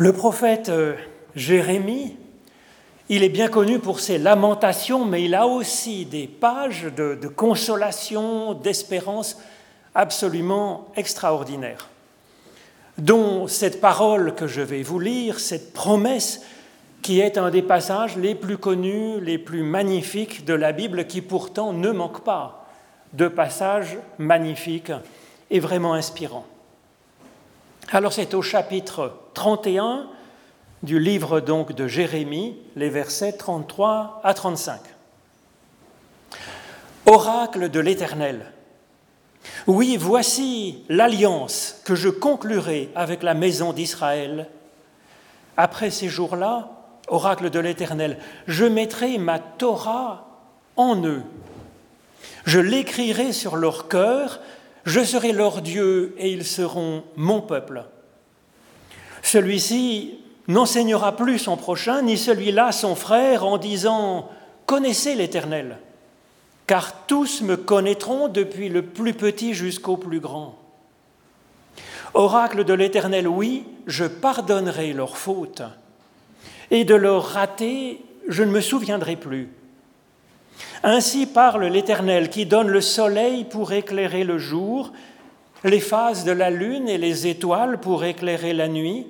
Le prophète euh, Jérémie, il est bien connu pour ses lamentations, mais il a aussi des pages de, de consolation, d'espérance absolument extraordinaires, dont cette parole que je vais vous lire, cette promesse qui est un des passages les plus connus, les plus magnifiques de la Bible, qui pourtant ne manque pas de passages magnifiques et vraiment inspirants. Alors c'est au chapitre 31 du livre donc de Jérémie, les versets 33 à 35. Oracle de l'Éternel. Oui, voici l'alliance que je conclurai avec la maison d'Israël. Après ces jours-là, oracle de l'Éternel, je mettrai ma Torah en eux. Je l'écrirai sur leur cœur, je serai leur Dieu et ils seront mon peuple. Celui-ci n'enseignera plus son prochain, ni celui-là son frère, en disant Connaissez l'Éternel, car tous me connaîtront depuis le plus petit jusqu'au plus grand. Oracle de l'Éternel, oui, je pardonnerai leurs fautes et de leur rater, je ne me souviendrai plus. Ainsi parle l'Éternel qui donne le soleil pour éclairer le jour, les phases de la lune et les étoiles pour éclairer la nuit,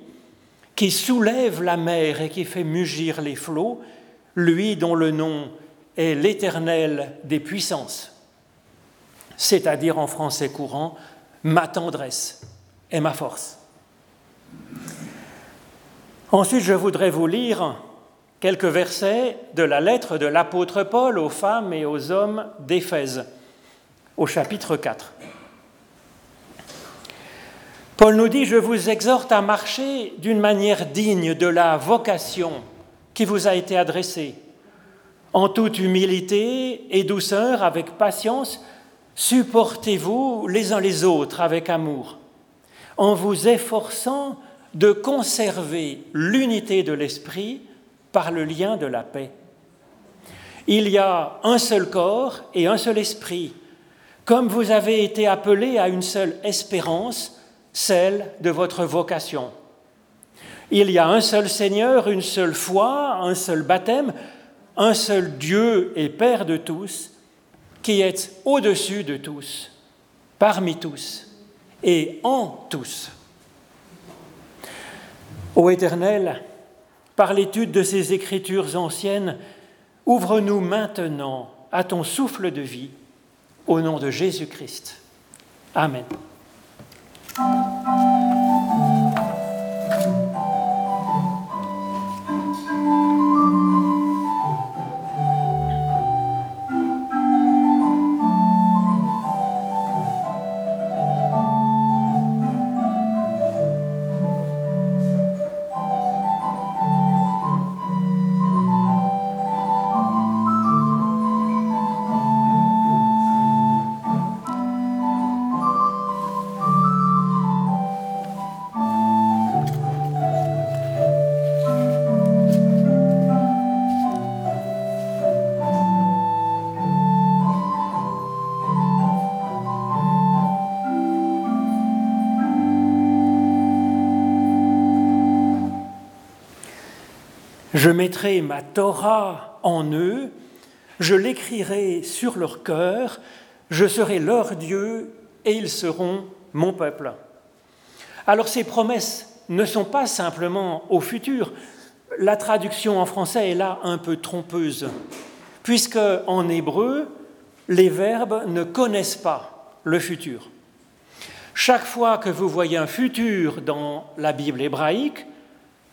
qui soulève la mer et qui fait mugir les flots, lui dont le nom est l'Éternel des puissances, c'est-à-dire en français courant, ma tendresse et ma force. Ensuite, je voudrais vous lire quelques versets de la lettre de l'apôtre Paul aux femmes et aux hommes d'Éphèse, au chapitre 4. Paul nous dit, je vous exhorte à marcher d'une manière digne de la vocation qui vous a été adressée, en toute humilité et douceur, avec patience, supportez-vous les uns les autres avec amour, en vous efforçant de conserver l'unité de l'esprit par le lien de la paix. Il y a un seul corps et un seul esprit, comme vous avez été appelés à une seule espérance, celle de votre vocation. Il y a un seul Seigneur, une seule foi, un seul baptême, un seul Dieu et Père de tous, qui est au-dessus de tous, parmi tous et en tous. Ô Éternel, par l'étude de ces écritures anciennes, ouvre-nous maintenant à ton souffle de vie, au nom de Jésus-Christ. Amen. Je mettrai ma Torah en eux, je l'écrirai sur leur cœur, je serai leur Dieu et ils seront mon peuple. Alors ces promesses ne sont pas simplement au futur. La traduction en français est là un peu trompeuse, puisque en hébreu, les verbes ne connaissent pas le futur. Chaque fois que vous voyez un futur dans la Bible hébraïque,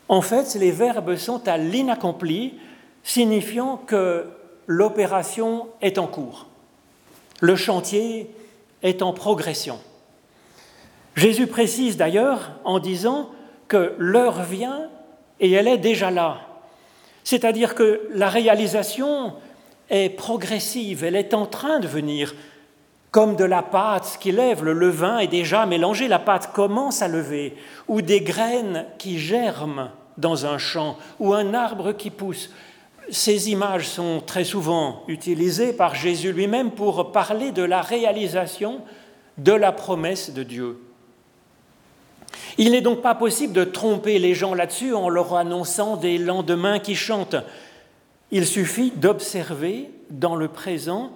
en fait, les verbes sont à l'inaccompli, signifiant que l'opération est en cours. Le chantier est en progression. Jésus précise d'ailleurs en disant que l'heure vient et elle est déjà là. C'est-à-dire que la réalisation est progressive, elle est en train de venir, comme de la pâte qui lève, le levain est déjà mélangé, la pâte commence à lever, ou des graines qui germent dans un champ, ou un arbre qui pousse. Ces images sont très souvent utilisées par Jésus lui-même pour parler de la réalisation de la promesse de Dieu. Il n'est donc pas possible de tromper les gens là-dessus en leur annonçant des lendemains qui chantent. Il suffit d'observer dans le présent,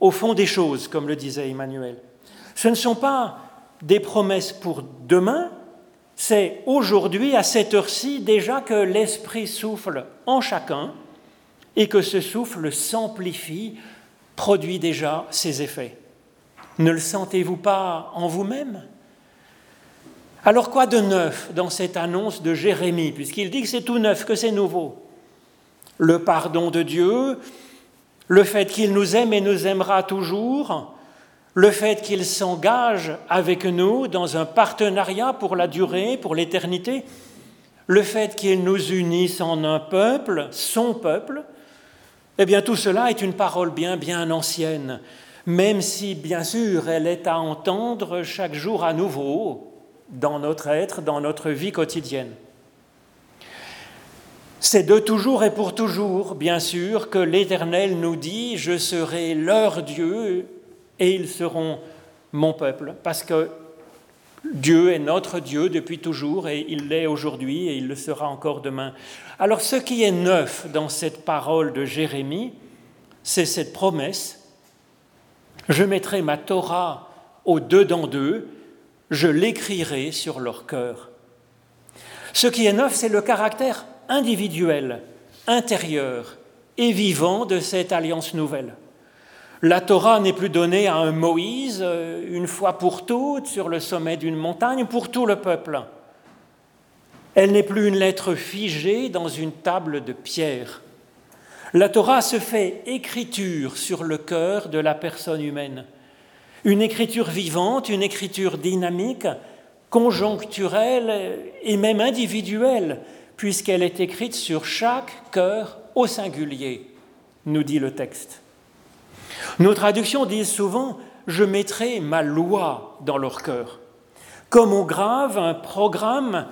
au fond des choses, comme le disait Emmanuel. Ce ne sont pas des promesses pour demain, c'est aujourd'hui, à cette heure-ci, déjà que l'Esprit souffle en chacun et que ce souffle s'amplifie, produit déjà ses effets. Ne le sentez-vous pas en vous-même? Alors quoi de neuf dans cette annonce de Jérémie, puisqu'il dit que c'est tout neuf, que c'est nouveau? Le pardon de Dieu, le fait qu'il nous aime et nous aimera toujours, le fait qu'il s'engage avec nous dans un partenariat pour la durée, pour l'éternité, le fait qu'il nous unisse en un peuple, son peuple, eh bien tout cela est une parole bien, bien ancienne, même si, bien sûr, elle est à entendre chaque jour à nouveau dans notre être, dans notre vie quotidienne. C'est de toujours et pour toujours, bien sûr, que l'Éternel nous dit, je serai leur Dieu et ils seront mon peuple, parce que Dieu est notre Dieu depuis toujours et il l'est aujourd'hui et il le sera encore demain. Alors ce qui est neuf dans cette parole de Jérémie, c'est cette promesse. Je mettrai ma Torah au dedans d'eux, je l'écrirai sur leur cœur. Ce qui est neuf, c'est le caractère individuel, intérieur et vivant de cette alliance nouvelle. La Torah n'est plus donnée à un Moïse euh, une fois pour toutes sur le sommet d'une montagne pour tout le peuple. Elle n'est plus une lettre figée dans une table de pierre. La Torah se fait écriture sur le cœur de la personne humaine. Une écriture vivante, une écriture dynamique, conjoncturelle et même individuelle, puisqu'elle est écrite sur chaque cœur au singulier, nous dit le texte. Nos traductions disent souvent Je mettrai ma loi dans leur cœur. Comme on grave un programme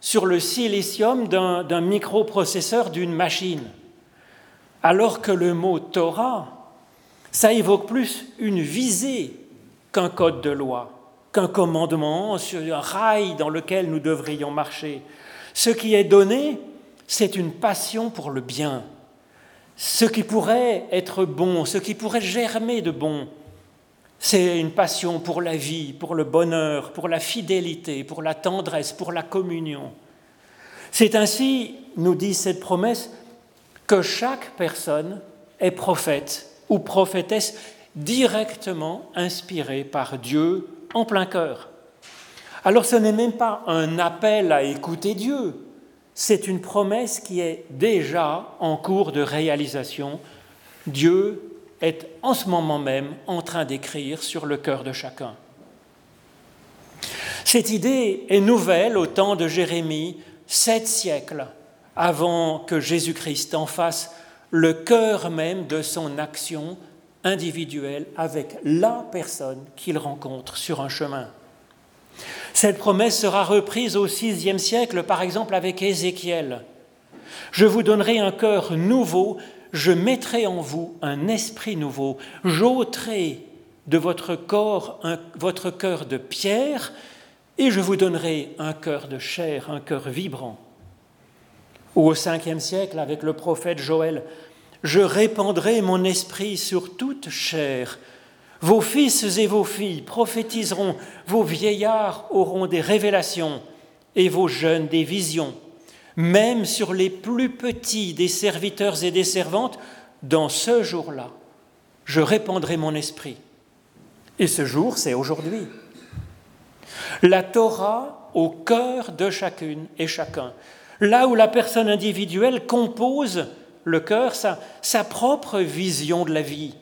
sur le silicium d'un microprocesseur d'une machine. Alors que le mot Torah, ça évoque plus une visée qu'un code de loi, qu'un commandement sur un rail dans lequel nous devrions marcher. Ce qui est donné, c'est une passion pour le bien, ce qui pourrait être bon, ce qui pourrait germer de bon, c'est une passion pour la vie, pour le bonheur, pour la fidélité, pour la tendresse, pour la communion. C'est ainsi, nous dit cette promesse, que chaque personne est prophète ou prophétesse directement inspirée par Dieu en plein cœur. Alors ce n'est même pas un appel à écouter Dieu, c'est une promesse qui est déjà en cours de réalisation. Dieu est en ce moment même en train d'écrire sur le cœur de chacun. Cette idée est nouvelle au temps de Jérémie, sept siècles avant que Jésus-Christ en fasse le cœur même de son action individuelle avec la personne qu'il rencontre sur un chemin. Cette promesse sera reprise au VIe siècle, par exemple avec Ézéchiel. Je vous donnerai un cœur nouveau, je mettrai en vous un esprit nouveau, j'ôterai de votre corps votre cœur de pierre, et je vous donnerai un cœur de chair, un cœur vibrant. Ou au Ve siècle, avec le prophète Joël, je répandrai mon esprit sur toute chair, vos fils et vos filles prophétiseront, vos vieillards auront des révélations et vos jeunes des visions. Même sur les plus petits des serviteurs et des servantes, dans ce jour-là, je répandrai mon esprit. Et ce jour, c'est aujourd'hui. La Torah au cœur de chacune et chacun. Là où la personne individuelle compose le cœur, sa, sa propre vision de la vie,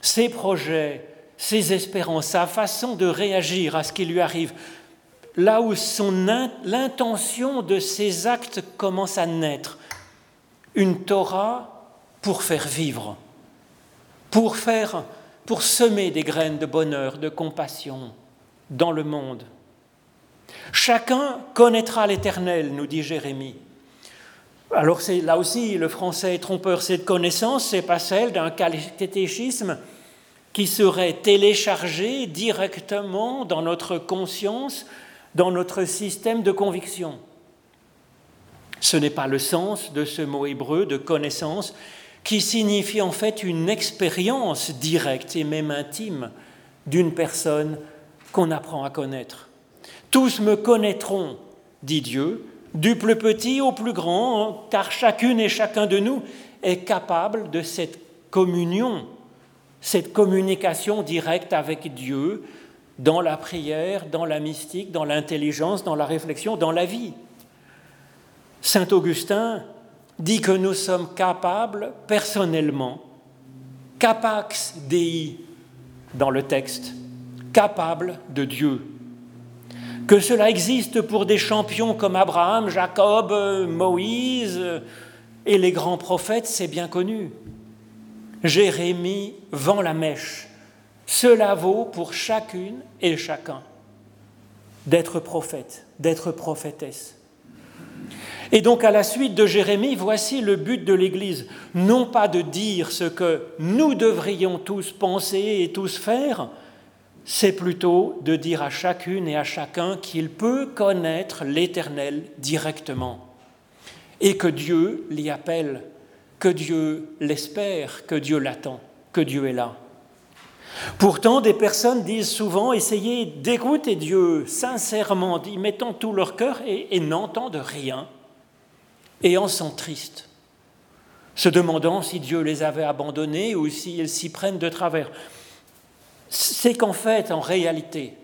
ses projets, ses espérances, sa façon de réagir à ce qui lui arrive, là où l'intention de ses actes commence à naître, une Torah pour faire vivre, pour faire, pour semer des graines de bonheur, de compassion dans le monde. Chacun connaîtra l'Éternel, nous dit Jérémie. Alors c'est là aussi le français est trompeur. Cette connaissance, c'est pas celle d'un catéchisme qui serait téléchargé directement dans notre conscience dans notre système de conviction. Ce n'est pas le sens de ce mot hébreu de connaissance qui signifie en fait une expérience directe et même intime d'une personne qu'on apprend à connaître. Tous me connaîtront, dit Dieu, du plus petit au plus grand, car chacune et chacun de nous est capable de cette communion, cette communication directe avec Dieu dans la prière, dans la mystique, dans l'intelligence, dans la réflexion, dans la vie. Saint Augustin dit que nous sommes capables personnellement, capax Dei dans le texte, capables de Dieu. Que cela existe pour des champions comme Abraham, Jacob, Moïse et les grands prophètes, c'est bien connu. Jérémie vend la mèche. Cela vaut pour chacune et chacun d'être prophète, d'être prophétesse. Et donc à la suite de Jérémie, voici le but de l'Église, non pas de dire ce que nous devrions tous penser et tous faire, c'est plutôt de dire à chacune et à chacun qu'il peut connaître l'Éternel directement et que Dieu l'y appelle, que Dieu l'espère, que Dieu l'attend, que Dieu est là. Pourtant, des personnes disent souvent essayez d'écouter Dieu sincèrement, y mettant tout leur cœur et, n'entendent rien et en sont tristes, se demandant si Dieu les avait abandonnés ou s'ils s'y prennent de travers. C'est qu'en fait, en réalité,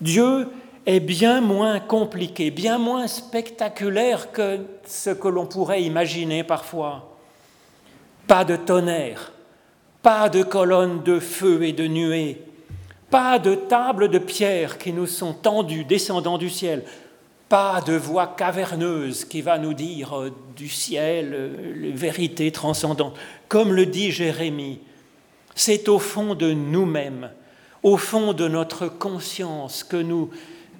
Dieu est bien moins compliqué, bien moins spectaculaire que ce que l'on pourrait imaginer parfois. Pas de tonnerre, pas de colonnes de feu et de nuées, pas de tables de pierre qui nous sont tendues descendant du ciel, pas de voix caverneuse qui va nous dire euh, du ciel euh, les vérités transcendantes. Comme le dit Jérémie, c'est au fond de nous-mêmes, au fond de notre conscience que nous,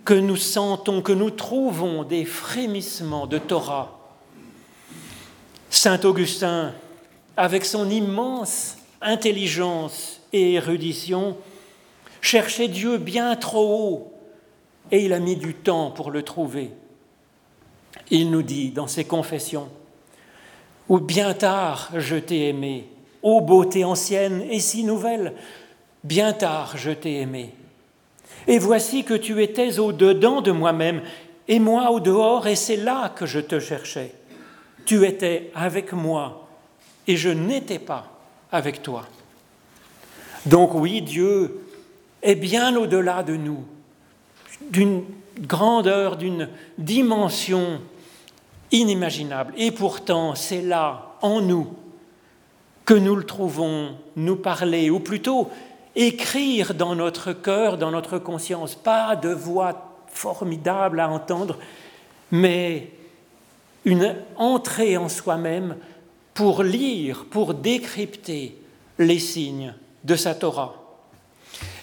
que nous sentons, que nous trouvons des frémissements de Torah. Saint Augustin, avec son immense intelligence et érudition, cherchait Dieu bien trop haut et il a mis du temps pour le trouver. Il nous dit dans ses confessions, Ou bien tard je t'ai aimé, ô beauté ancienne et si nouvelle, bien tard je t'ai aimé. Et voici que tu étais au-dedans de moi-même, et moi au dehors, et c'est là que je te cherchais. Tu étais avec moi, et je n'étais pas avec toi. Donc oui, Dieu est bien au-delà de nous d'une grandeur, d'une dimension inimaginable. Et pourtant, c'est là, en nous, que nous le trouvons nous parler, ou plutôt écrire dans notre cœur, dans notre conscience, pas de voix formidable à entendre, mais une entrée en soi-même pour lire, pour décrypter les signes de sa Torah.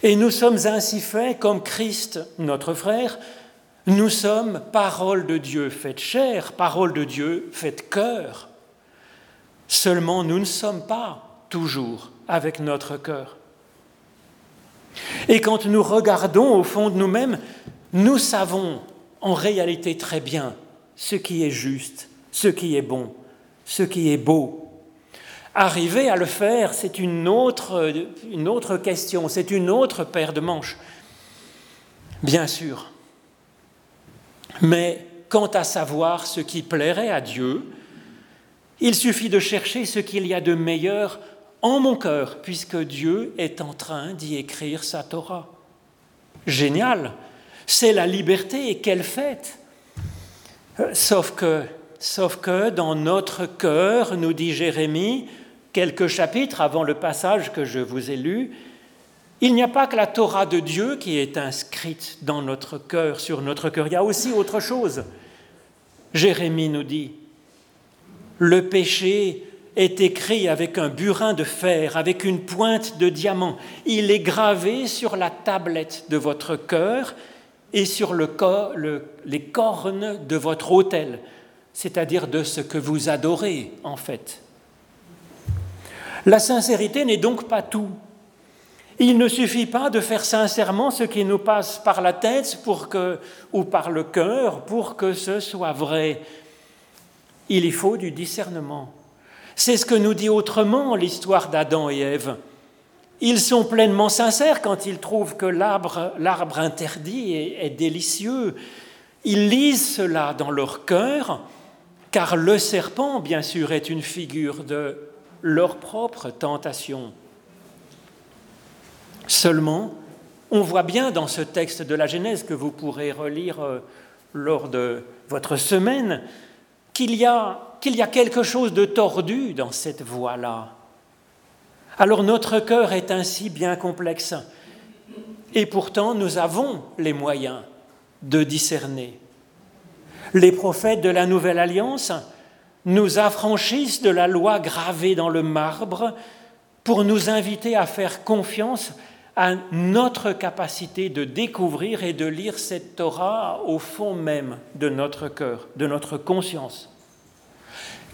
Et nous sommes ainsi faits comme Christ, notre frère, nous sommes parole de Dieu faite chair, parole de Dieu faite cœur. Seulement nous ne sommes pas toujours avec notre cœur. Et quand nous regardons au fond de nous-mêmes, nous savons en réalité très bien ce qui est juste, ce qui est bon, ce qui est beau, Arriver à le faire, c'est une autre, une autre question, c'est une autre paire de manches, bien sûr. Mais quant à savoir ce qui plairait à Dieu, il suffit de chercher ce qu'il y a de meilleur en mon cœur, puisque Dieu est en train d'y écrire sa Torah. Génial, c'est la liberté et quelle fête Sauf que, sauf que dans notre cœur, nous dit Jérémie, quelques chapitres avant le passage que je vous ai lu, il n'y a pas que la Torah de Dieu qui est inscrite dans notre cœur, sur notre cœur, il y a aussi autre chose. Jérémie nous dit, le péché est écrit avec un burin de fer, avec une pointe de diamant. Il est gravé sur la tablette de votre cœur et sur le, les cornes de votre autel, c'est-à-dire de ce que vous adorez en fait. La sincérité n'est donc pas tout. Il ne suffit pas de faire sincèrement ce qui nous passe par la tête ou par le cœur pour que ce soit vrai. Il y faut du discernement. C'est ce que nous dit autrement l'histoire d'Adam et Ève. Ils sont pleinement sincères quand ils trouvent que l'arbre interdit est, est délicieux. Ils lisent cela dans leur cœur, car le serpent, bien sûr, est une figure de leur propre tentation. Seulement, on voit bien dans ce texte de la Genèse que vous pourrez relire euh, lors de votre semaine qu'il y, a, qu'il y a quelque chose de tordu dans cette voie-là. Alors notre cœur est ainsi bien complexe et pourtant nous avons les moyens de discerner. Les prophètes de la Nouvelle Alliance nous affranchissent de la loi gravée dans le marbre pour nous inviter à faire confiance à notre capacité de découvrir et de lire cette Torah au fond même de notre cœur, de notre conscience.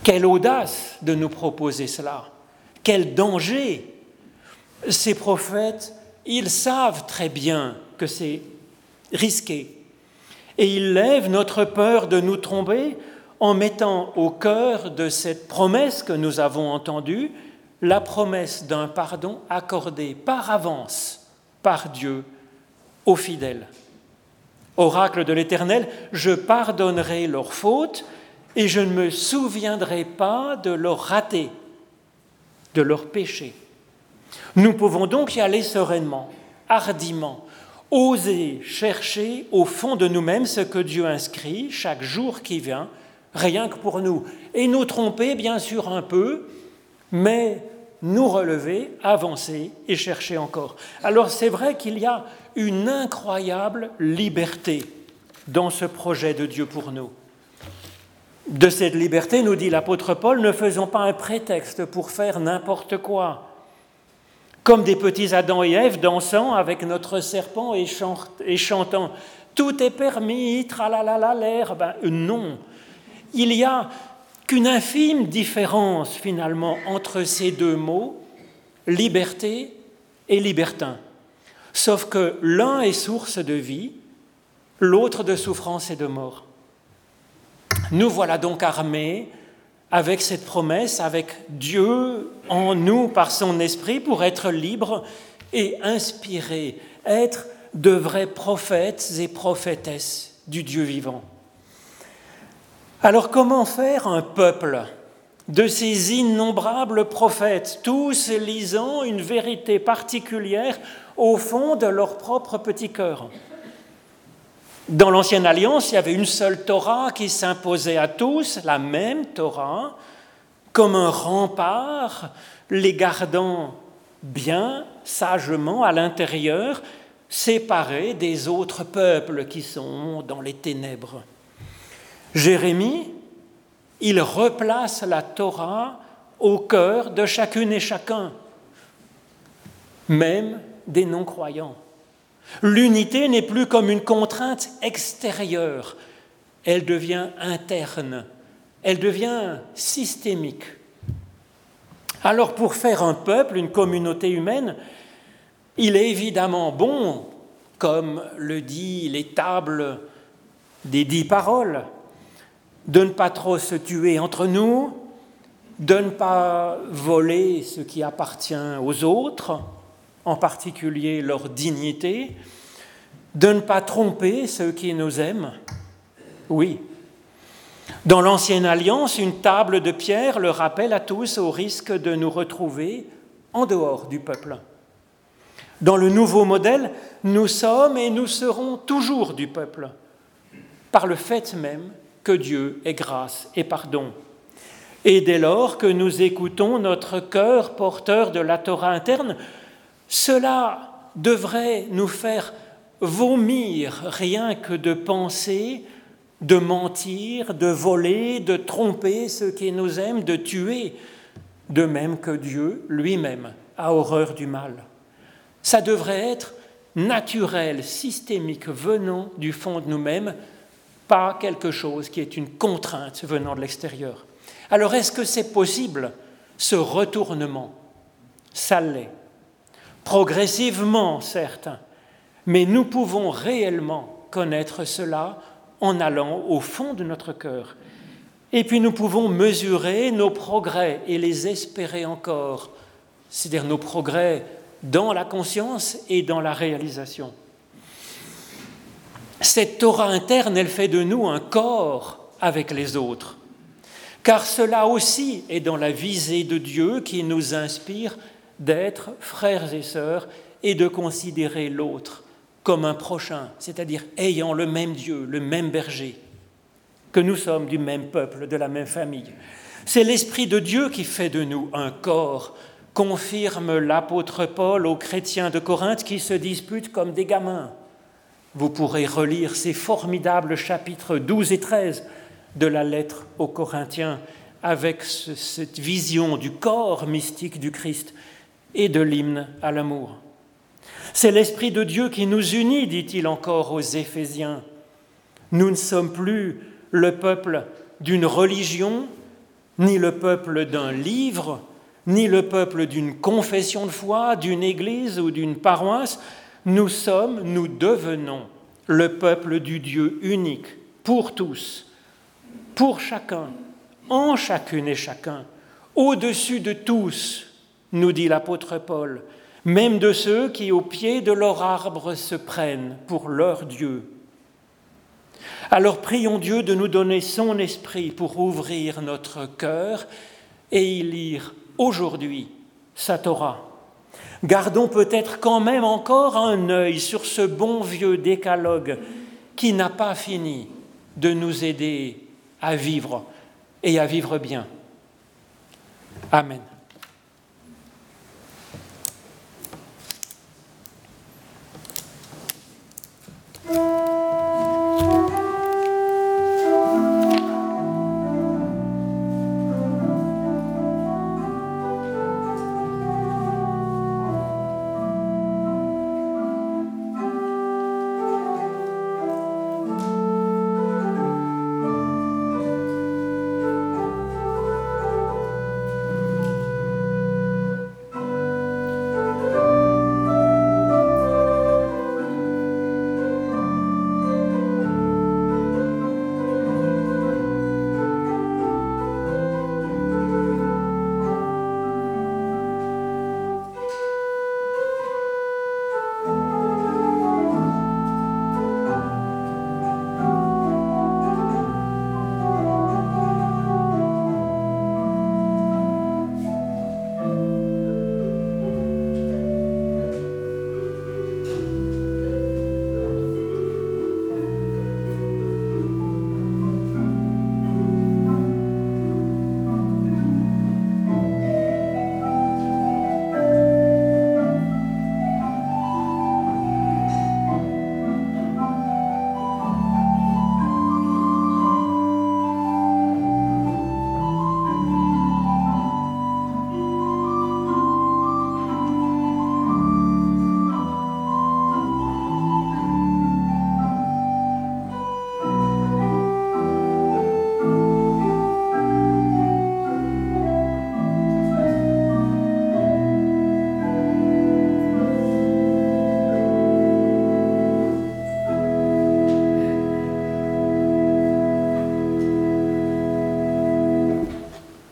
Quelle audace de nous proposer cela, quel danger. Ces prophètes, ils savent très bien que c'est risqué. Et ils lèvent notre peur de nous tromper en mettant au cœur de cette promesse que nous avons entendue la promesse d'un pardon accordé par avance par Dieu aux fidèles. Oracle de l'Éternel, je pardonnerai leurs fautes et je ne me souviendrai pas de leurs ratés, de leurs péchés. Nous pouvons donc y aller sereinement, hardiment, oser chercher au fond de nous-mêmes ce que Dieu inscrit chaque jour qui vient, rien que pour nous, et nous tromper bien sûr un peu, mais nous relever, avancer et chercher encore. Alors c'est vrai qu'il y a une incroyable liberté dans ce projet de Dieu pour nous. De cette liberté, nous dit l'apôtre Paul, ne faisons pas un prétexte pour faire n'importe quoi. Comme des petits Adam et Ève dansant avec notre serpent et, chantant Tout est permis, tralalala l'air. Ben, non. Il y a qu'une infime différence finalement entre ces deux mots, liberté et libertin. Sauf que l'un est source de vie, l'autre de souffrance et de mort. Nous voilà donc armés avec cette promesse, avec Dieu en nous par son esprit pour être libres et inspirés, être de vrais prophètes et prophétesses du Dieu vivant. Alors comment faire un peuple de ces innombrables prophètes, tous lisant une vérité particulière au fond de leur propre petit cœur? Dans l'Ancienne Alliance, il y avait une seule Torah qui s'imposait à tous, la même Torah, comme un rempart, les gardant bien, sagement à l'intérieur, séparés des autres peuples qui sont dans les ténèbres. Jérémie, il replace la Torah au cœur de chacune et chacun, même des non-croyants. L'unité n'est plus comme une contrainte extérieure, elle devient interne, elle devient systémique. Alors pour faire un peuple, une communauté humaine, il est évidemment bon, comme le dit les tables des dix paroles, de ne pas trop se tuer entre nous, de ne pas voler ce qui appartient aux autres, en particulier leur dignité, de ne pas tromper ceux qui nous aiment. Oui. Dans l'Ancienne Alliance, une table de pierre le rappelle à tous au risque de nous retrouver en dehors du peuple. Dans le nouveau modèle, nous sommes et nous serons toujours du peuple, par le fait même que Dieu est grâce et pardon. Et dès lors que nous écoutons notre cœur porteur de la Torah interne, cela devrait nous faire vomir rien que de penser, de mentir, de voler, de tromper ceux qui nous aiment, de tuer, de même que Dieu lui-même a horreur du mal. Ça devrait être naturel, systémique, venant du fond de nous-mêmes, pas quelque chose qui est une contrainte venant de l'extérieur. Alors est-ce que c'est possible, ce retournement? Ça l'est. Progressivement certes, mais nous pouvons réellement connaître cela en allant au fond de notre cœur. Et puis nous pouvons mesurer nos progrès et les espérer encore, c'est-à-dire nos progrès dans la conscience et dans la réalisation. Cette Torah interne, elle fait de nous un corps avec les autres, car cela aussi est dans la visée de Dieu qui nous inspire d'être frères et sœurs et de considérer l'autre comme un prochain, c'est-à-dire ayant le même Dieu, le même berger, que nous sommes du même peuple, de la même famille. C'est l'Esprit de Dieu qui fait de nous un corps, confirme l'apôtre Paul aux chrétiens de Corinthe qui se disputent comme des gamins. Vous pourrez relire ces formidables chapitres 12 et 13 de la lettre aux Corinthiens avec cette vision du corps mystique du Christ et de l'hymne à l'amour. C'est l'Esprit de Dieu qui nous unit, dit-il encore aux Éphésiens. Nous ne sommes plus le peuple d'une religion, ni le peuple d'un livre, ni le peuple d'une confession de foi, d'une église ou d'une paroisse. Nous sommes, nous devenons le peuple du Dieu unique, pour tous, pour chacun, en chacune et chacun, au-dessus de tous, nous dit l'apôtre Paul, même de ceux qui au pied de leur arbre se prennent pour leur Dieu. Alors prions Dieu de nous donner son esprit pour ouvrir notre cœur et y lire aujourd'hui sa Torah. Gardons peut-être quand même encore un œil sur ce bon vieux décalogue qui n'a pas fini de nous aider à vivre et à vivre bien. Amen.